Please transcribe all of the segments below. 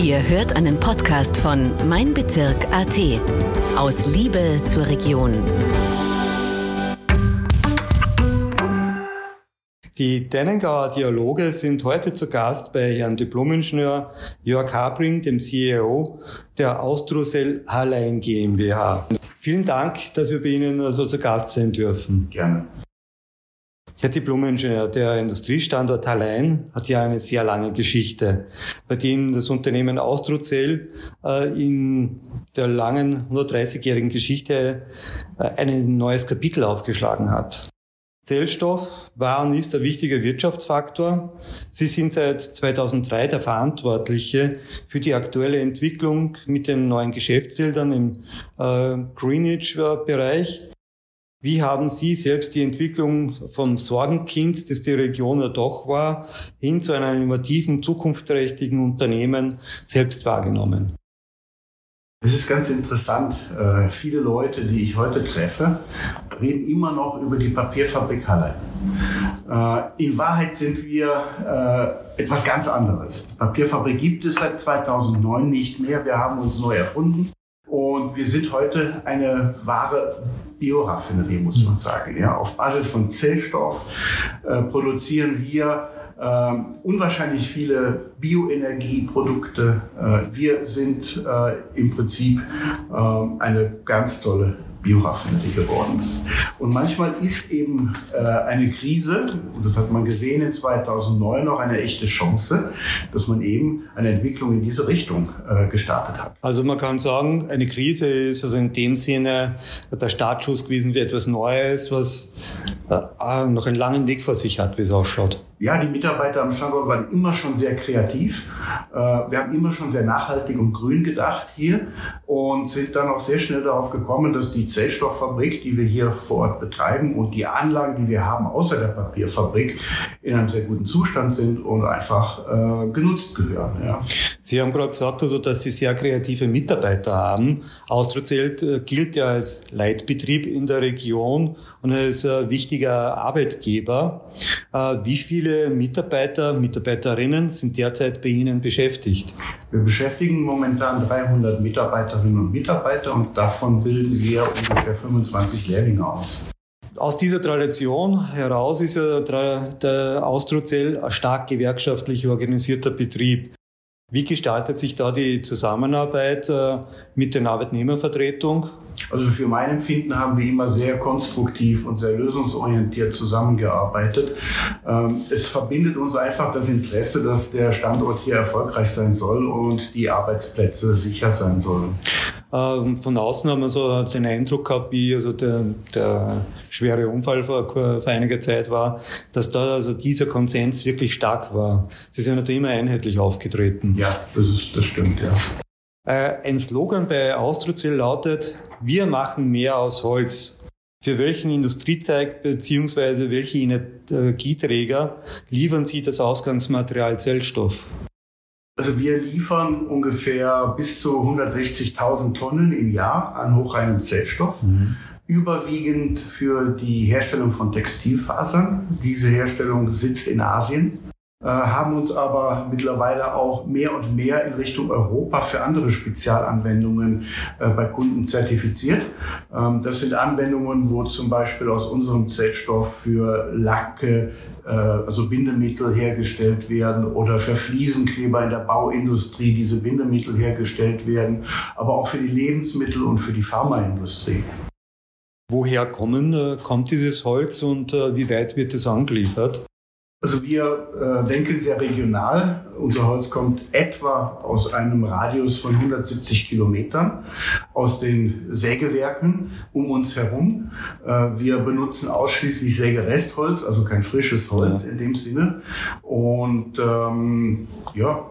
Ihr hört einen Podcast von Mein Bezirk AT. Aus Liebe zur Region. Die Dennengauer Dialoge sind heute zu Gast bei Herrn Diplomingenieur Jörg Habring, dem CEO der Austrosel Hallein GmbH. Vielen Dank, dass wir bei Ihnen also zu Gast sein dürfen. Gerne. Herr Diplomingenieur, der Industriestandort Hallein hat ja eine sehr lange Geschichte, bei dem das Unternehmen Austrozell äh, in der langen 130-jährigen Geschichte äh, ein neues Kapitel aufgeschlagen hat. Zellstoff war und ist ein wichtiger Wirtschaftsfaktor. Sie sind seit 2003 der Verantwortliche für die aktuelle Entwicklung mit den neuen Geschäftsfeldern im äh, Greenwich-Bereich. Wie haben Sie selbst die Entwicklung vom Sorgenkind, das die Region ja doch war, hin zu einem innovativen, zukunftsträchtigen Unternehmen selbst wahrgenommen? Es ist ganz interessant. Äh, viele Leute, die ich heute treffe, reden immer noch über die Papierfabrik Halle. Äh, in Wahrheit sind wir äh, etwas ganz anderes. Die Papierfabrik gibt es seit 2009 nicht mehr. Wir haben uns neu erfunden. Und wir sind heute eine wahre Bioraffinerie, muss man sagen. Ja, auf Basis von Zellstoff äh, produzieren wir äh, unwahrscheinlich viele Bioenergieprodukte. Äh, wir sind äh, im Prinzip äh, eine ganz tolle Bioraffinerie geworden ist. Und manchmal ist eben äh, eine Krise, und das hat man gesehen in 2009, noch eine echte Chance, dass man eben eine Entwicklung in diese Richtung äh, gestartet hat. Also man kann sagen, eine Krise ist also in dem Sinne der Startschuss gewesen wie etwas Neues, was äh, noch einen langen Weg vor sich hat, wie es ausschaut. Ja, die Mitarbeiter am Standort waren immer schon sehr kreativ. Äh, wir haben immer schon sehr nachhaltig und grün gedacht hier und sind dann auch sehr schnell darauf gekommen, dass die Zellstofffabrik, die wir hier vor Ort betreiben und die Anlagen, die wir haben außer der Papierfabrik, in einem sehr guten Zustand sind und einfach äh, genutzt gehören. Ja. Sie haben gerade gesagt, also, dass Sie sehr kreative Mitarbeiter haben. Austrozelt äh, gilt ja als Leitbetrieb in der Region und als äh, wichtiger Arbeitgeber. Wie viele Mitarbeiter, Mitarbeiterinnen sind derzeit bei Ihnen beschäftigt? Wir beschäftigen momentan 300 Mitarbeiterinnen und Mitarbeiter und davon bilden wir ungefähr 25 Lehrlinge aus. Aus dieser Tradition heraus ist ja der Austrozell ein stark gewerkschaftlich organisierter Betrieb. Wie gestaltet sich da die Zusammenarbeit äh, mit den Arbeitnehmervertretung? Also für mein Empfinden haben wir immer sehr konstruktiv und sehr lösungsorientiert zusammengearbeitet. Ähm, es verbindet uns einfach das Interesse, dass der Standort hier erfolgreich sein soll und die Arbeitsplätze sicher sein sollen. Ähm, von außen haben wir so den Eindruck gehabt, wie also der, der schwere Unfall vor, vor einiger Zeit war, dass da also dieser Konsens wirklich stark war. Sie sind natürlich immer einheitlich aufgetreten. Ja, das, ist, das stimmt, ja. Äh, ein Slogan bei Austrozil lautet, wir machen mehr aus Holz. Für welchen Industriezweig bzw. welche Energieträger liefern Sie das Ausgangsmaterial Zellstoff? Also wir liefern ungefähr bis zu 160.000 Tonnen im Jahr an hochreinem Zellstoff. Mhm. Überwiegend für die Herstellung von Textilfasern. Diese Herstellung sitzt in Asien. Äh, haben uns aber mittlerweile auch mehr und mehr in Richtung Europa für andere Spezialanwendungen äh, bei Kunden zertifiziert. Ähm, das sind Anwendungen, wo zum Beispiel aus unserem Zellstoff für Lacke, äh, also Bindemittel hergestellt werden oder für Fliesenkleber in der Bauindustrie diese Bindemittel hergestellt werden, aber auch für die Lebensmittel und für die Pharmaindustrie. Woher kommen, kommt dieses Holz und wie weit wird es angeliefert? Also wir äh, denken sehr regional. Unser Holz kommt etwa aus einem Radius von 170 Kilometern aus den Sägewerken um uns herum. Äh, wir benutzen ausschließlich Sägerestholz, also kein frisches Holz in dem Sinne. Und ähm, ja,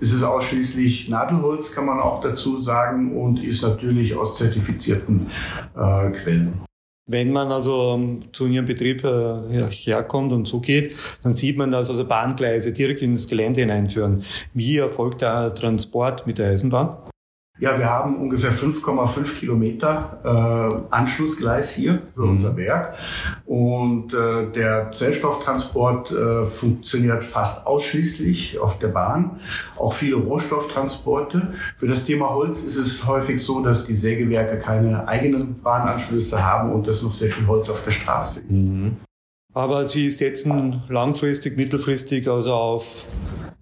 es ist ausschließlich Nadelholz, kann man auch dazu sagen, und ist natürlich aus zertifizierten äh, Quellen. Wenn man also zu Ihrem Betrieb äh, herkommt und so geht, dann sieht man, dass also Bahngleise direkt ins Gelände hineinführen. Wie erfolgt der Transport mit der Eisenbahn? Ja, wir haben ungefähr 5,5 Kilometer äh, Anschlussgleis hier für mhm. unser Werk. Und äh, der Zellstofftransport äh, funktioniert fast ausschließlich auf der Bahn. Auch viele Rohstofftransporte. Für das Thema Holz ist es häufig so, dass die Sägewerke keine eigenen Bahnanschlüsse haben und dass noch sehr viel Holz auf der Straße ist. Mhm. Aber Sie setzen langfristig, mittelfristig also auf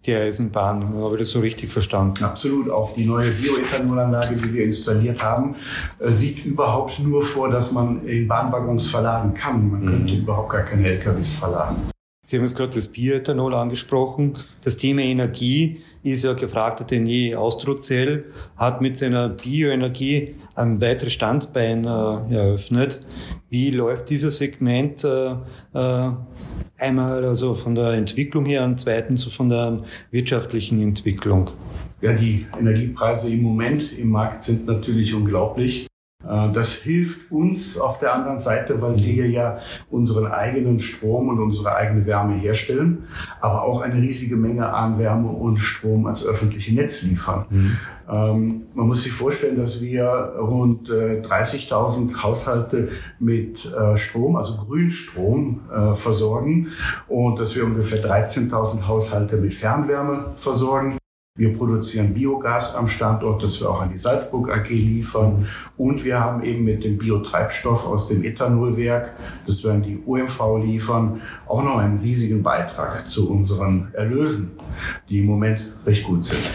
die Eisenbahn. Habe ich das so richtig verstanden? Absolut. Auch die neue Bioethanolanlage, die wir installiert haben, äh, sieht überhaupt nur vor, dass man in Bahnwaggons verladen kann. Man mhm. könnte überhaupt gar keine LKWs verladen. Sie haben jetzt gerade das Bioethanol angesprochen. Das Thema Energie ist ja gefragter denn je. Austrozell hat mit seiner Bioenergie ein weiteres Standbein äh, eröffnet. Wie läuft dieses Segment äh, äh, einmal also von der Entwicklung her und zweitens von der wirtschaftlichen Entwicklung? Ja, die Energiepreise im Moment im Markt sind natürlich unglaublich. Äh, das hilft uns auf der anderen Seite, weil wir ja unseren eigenen Strom und unsere eigene Wärme herstellen, aber auch eine riesige Menge an Wärme und Strom als öffentliche Netz liefern. Mhm. Ähm, man muss sich vorstellen, dass wir rund äh, 30.000 Haushalte mit äh, Strom, also Grünstrom, äh, versorgen und dass wir ungefähr 13.000 Haushalte mit Fernwärme versorgen. Wir produzieren Biogas am Standort, das wir auch an die Salzburg AG liefern. Und wir haben eben mit dem Biotreibstoff aus dem Ethanolwerk, das wir an die UMV liefern, auch noch einen riesigen Beitrag zu unseren Erlösen, die im Moment recht gut sind.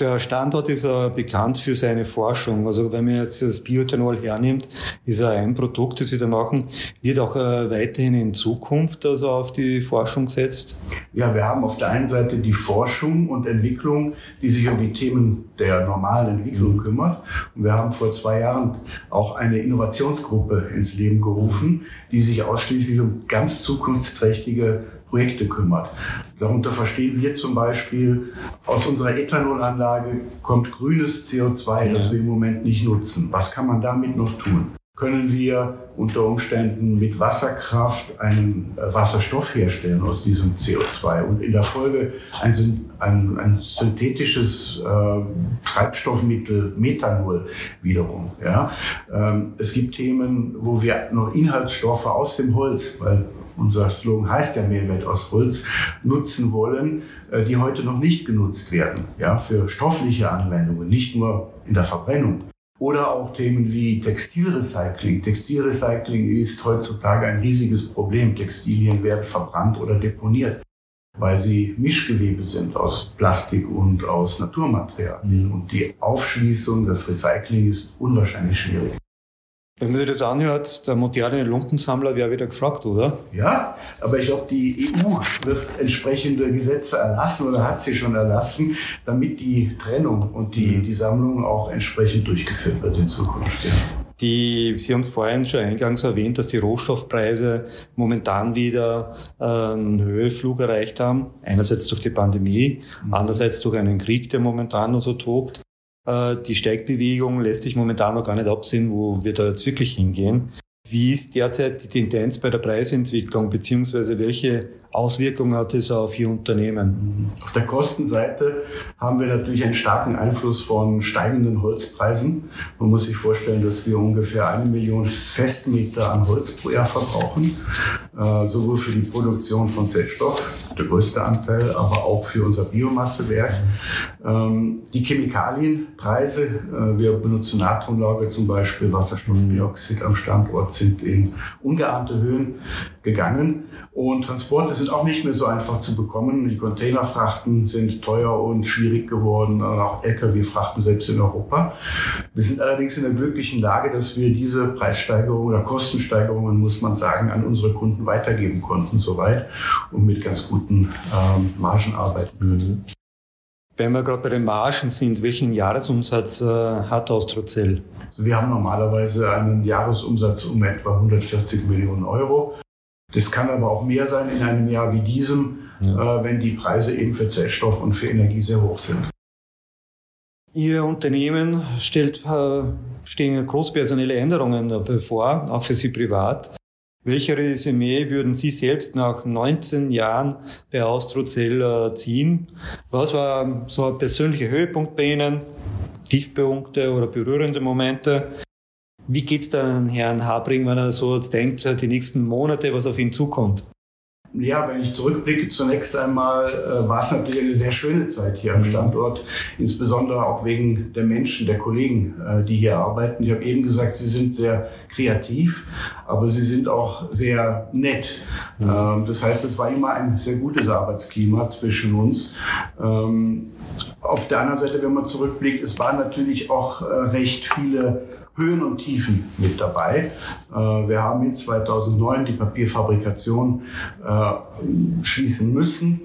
Der Standort ist äh, bekannt für seine Forschung. Also wenn man jetzt das Bioethanol hernimmt, ist er ein Produkt, das wir da machen, wird auch äh, weiterhin in Zukunft also auf die Forschung gesetzt? Ja, wir haben auf der einen Seite die Forschung und Entwicklung, die sich um die Themen der normalen Entwicklung mhm. kümmert. Und wir haben vor zwei Jahren auch eine Innovationsgruppe ins Leben gerufen, die sich ausschließlich um ganz zukunftsträchtige Projekte kümmert. Darunter verstehen wir zum Beispiel, aus unserer Ethanolanlage kommt grünes CO2, ja. das wir im Moment nicht nutzen. Was kann man damit noch tun? Können wir unter Umständen mit Wasserkraft einen äh, Wasserstoff herstellen aus diesem CO2 und in der Folge ein, ein, ein synthetisches äh, Treibstoffmittel Methanol wiederum. Ja? Ähm, es gibt Themen, wo wir noch Inhaltsstoffe aus dem Holz, weil unser Slogan heißt ja Mehrwert aus Holz, nutzen wollen, äh, die heute noch nicht genutzt werden, ja, für stoffliche Anwendungen, nicht nur in der Verbrennung. Oder auch Themen wie Textilrecycling. Textilrecycling ist heutzutage ein riesiges Problem. Textilien werden verbrannt oder deponiert, weil sie Mischgewebe sind aus Plastik und aus Naturmaterialien. Mhm. Und die Aufschließung, das Recycling ist unwahrscheinlich schwierig. Wenn man sich das anhört, der moderne Lumpensammler wäre wieder gefragt, oder? Ja, aber ich glaube, die EU wird entsprechende Gesetze erlassen oder hat sie schon erlassen, damit die Trennung und die, mhm. die Sammlung auch entsprechend durchgeführt wird in Zukunft. Ja. Die, Sie haben es vorhin schon eingangs erwähnt, dass die Rohstoffpreise momentan wieder einen Höheflug erreicht haben. Einerseits durch die Pandemie, mhm. andererseits durch einen Krieg, der momentan noch so tobt. Äh, die Steigbewegung lässt sich momentan noch gar nicht absehen, wo wir da jetzt wirklich hingehen. Wie ist derzeit die Tendenz bei der Preisentwicklung, beziehungsweise welche Auswirkungen hat es auf Ihr Unternehmen? Auf der Kostenseite haben wir natürlich einen starken Einfluss von steigenden Holzpreisen. Man muss sich vorstellen, dass wir ungefähr eine Million Festmeter an Holz pro Jahr verbrauchen, äh, sowohl für die Produktion von Zellstoff, der größte Anteil, aber auch für unser Biomassewerk. Ähm, die Chemikalienpreise, äh, wir benutzen Natriumlauge zum Beispiel, Wasserstoffdioxid am Standort sind in ungeahnte Höhen gegangen. Und Transporte sind auch nicht mehr so einfach zu bekommen. Die Containerfrachten sind teuer und schwierig geworden, auch Lkw-Frachten selbst in Europa. Wir sind allerdings in der glücklichen Lage, dass wir diese Preissteigerungen oder Kostensteigerungen, muss man sagen, an unsere Kunden weitergeben konnten soweit und mit ganz guten ähm, Margen arbeiten können. Mhm. Wenn wir gerade bei den Margen sind, welchen Jahresumsatz äh, hat Austrozell? Also wir haben normalerweise einen Jahresumsatz um etwa 140 Millionen Euro. Das kann aber auch mehr sein in einem Jahr wie diesem, ja. äh, wenn die Preise eben für Zellstoff und für Energie sehr hoch sind. Ihr Unternehmen stellt, äh, stehen großpersonelle Änderungen bevor, auch für Sie privat. Welche Resümee würden Sie selbst nach 19 Jahren bei Austrozell äh, ziehen? Was war so ein persönlicher Höhepunkt bei Ihnen? Tiefpunkte oder berührende Momente. Wie geht's dann Herrn Habring, wenn er so denkt, die nächsten Monate, was auf ihn zukommt? Ja, wenn ich zurückblicke, zunächst einmal äh, war es natürlich eine sehr schöne Zeit hier am mhm. Standort, insbesondere auch wegen der Menschen, der Kollegen, äh, die hier arbeiten. Ich habe eben gesagt, sie sind sehr kreativ, aber sie sind auch sehr nett. Mhm. Ähm, das heißt, es war immer ein sehr gutes Arbeitsklima zwischen uns. Ähm, auf der anderen Seite, wenn man zurückblickt, es waren natürlich auch äh, recht viele Höhen und Tiefen mit dabei. Äh, wir haben in 2009 die Papierfabrikation äh, schließen müssen.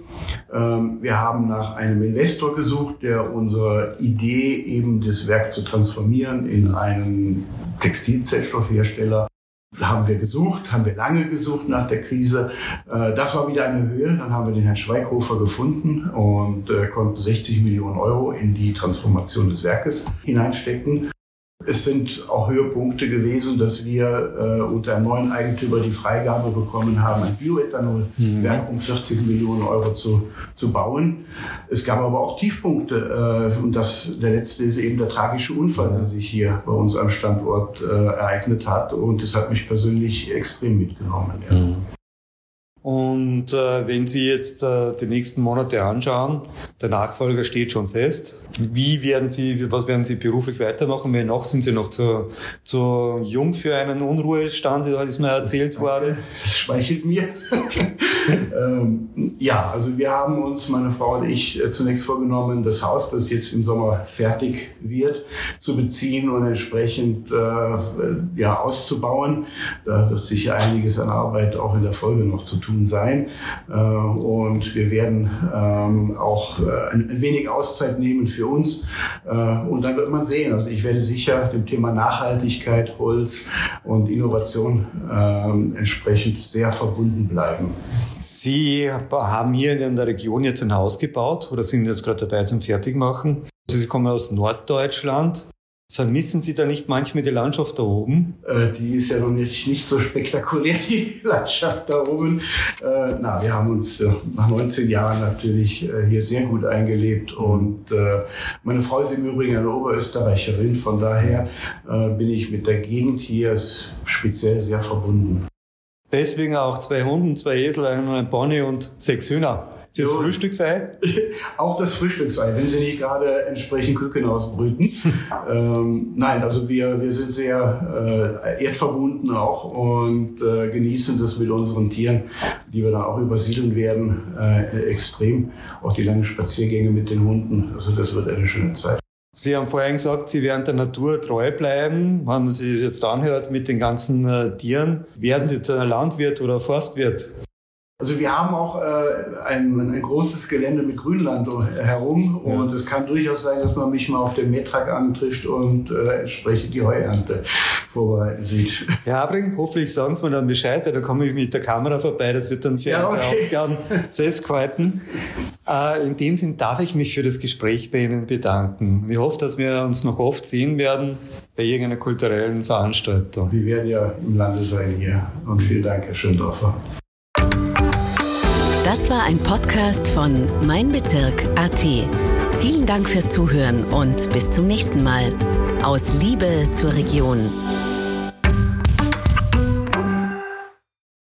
Ähm, wir haben nach einem Investor gesucht, der unsere Idee, eben das Werk zu transformieren in einen Textilzellstoffhersteller, haben wir gesucht, haben wir lange gesucht nach der Krise. Äh, das war wieder eine Höhe. Dann haben wir den Herrn Schweighofer gefunden und konnten 60 Millionen Euro in die Transformation des Werkes hineinstecken. Es sind auch Höhepunkte gewesen, dass wir äh, unter einem neuen Eigentümer die Freigabe bekommen haben, ein Bioethanolwerk mhm. um 40 Millionen Euro zu, zu bauen. Es gab aber auch Tiefpunkte äh, und das, der letzte ist eben der tragische Unfall, der sich hier bei uns am Standort äh, ereignet hat und das hat mich persönlich extrem mitgenommen. Ja. Mhm. Und äh, wenn Sie jetzt äh, die nächsten Monate anschauen, der Nachfolger steht schon fest. Wie werden Sie, was werden Sie beruflich weitermachen? Weil noch sind Sie noch zu, zu jung für einen Unruhestand, das ist mir erzählt worden. Das schmeichelt mir. ähm, ja, also wir haben uns, meine Frau und ich, äh, zunächst vorgenommen, das Haus, das jetzt im Sommer fertig wird, zu beziehen und entsprechend äh, ja, auszubauen. Da wird sicher einiges an Arbeit auch in der Folge noch zu tun tun sein. Äh, und wir werden ähm, auch äh, ein wenig Auszeit nehmen für uns. Äh, und dann wird man sehen. Also ich werde sicher dem Thema Nachhaltigkeit, Holz und Innovation ähm, entsprechend sehr verbunden bleiben. Sie haben hier in der Region jetzt ein Haus gebaut oder sind jetzt gerade dabei zum Fertigmachen. Sie kommen aus Norddeutschland. Vermissen Sie da nicht manchmal die Landschaft da oben? Äh, die ist ja noch nicht, nicht so spektakulär, die Landschaft da oben. Äh, na, wir haben uns äh, nach 19 Jahren natürlich äh, hier sehr gut eingelebt und äh, meine Frau ist im Übrigen eine Oberösterreicherin, von daher äh, bin ich mit der Gegend hier speziell sehr verbunden. Deswegen auch zwei Hunden, zwei Esel, ein Pony und sechs Hühner. Das so, Frühstücksei? Auch das Frühstücksei, wenn Sie nicht gerade entsprechend Küken ausbrüten. ähm, nein, also wir, wir sind sehr äh, erdverbunden auch und äh, genießen das mit unseren Tieren, die wir dann auch übersiedeln werden, äh, extrem. Auch die langen Spaziergänge mit den Hunden. Also das wird eine schöne Zeit. Sie haben vorhin gesagt, Sie werden der Natur treu bleiben. Wenn man sich das jetzt anhört mit den ganzen äh, Tieren, werden Sie jetzt ein Landwirt oder Forstwirt? Also wir haben auch äh, ein, ein großes Gelände mit Grünland herum ja. und es kann durchaus sein, dass man mich mal auf dem Metrak antrifft und äh, entsprechend die Heuernte vorbereiten sieht. Ja, Abring, hoffentlich sagen Sie mir dann Bescheid, weil da komme ich mit der Kamera vorbei, das wird dann für ja, okay. Ausgaben festgehalten. Äh, in dem Sinn darf ich mich für das Gespräch bei Ihnen bedanken. Ich hoffe, dass wir uns noch oft sehen werden bei irgendeiner kulturellen Veranstaltung. Wir werden ja im Lande sein hier und vielen Dank, Herr Schöndorfer. Das war ein Podcast von Mein Bezirk AT. Vielen Dank fürs Zuhören und bis zum nächsten Mal. Aus Liebe zur Region.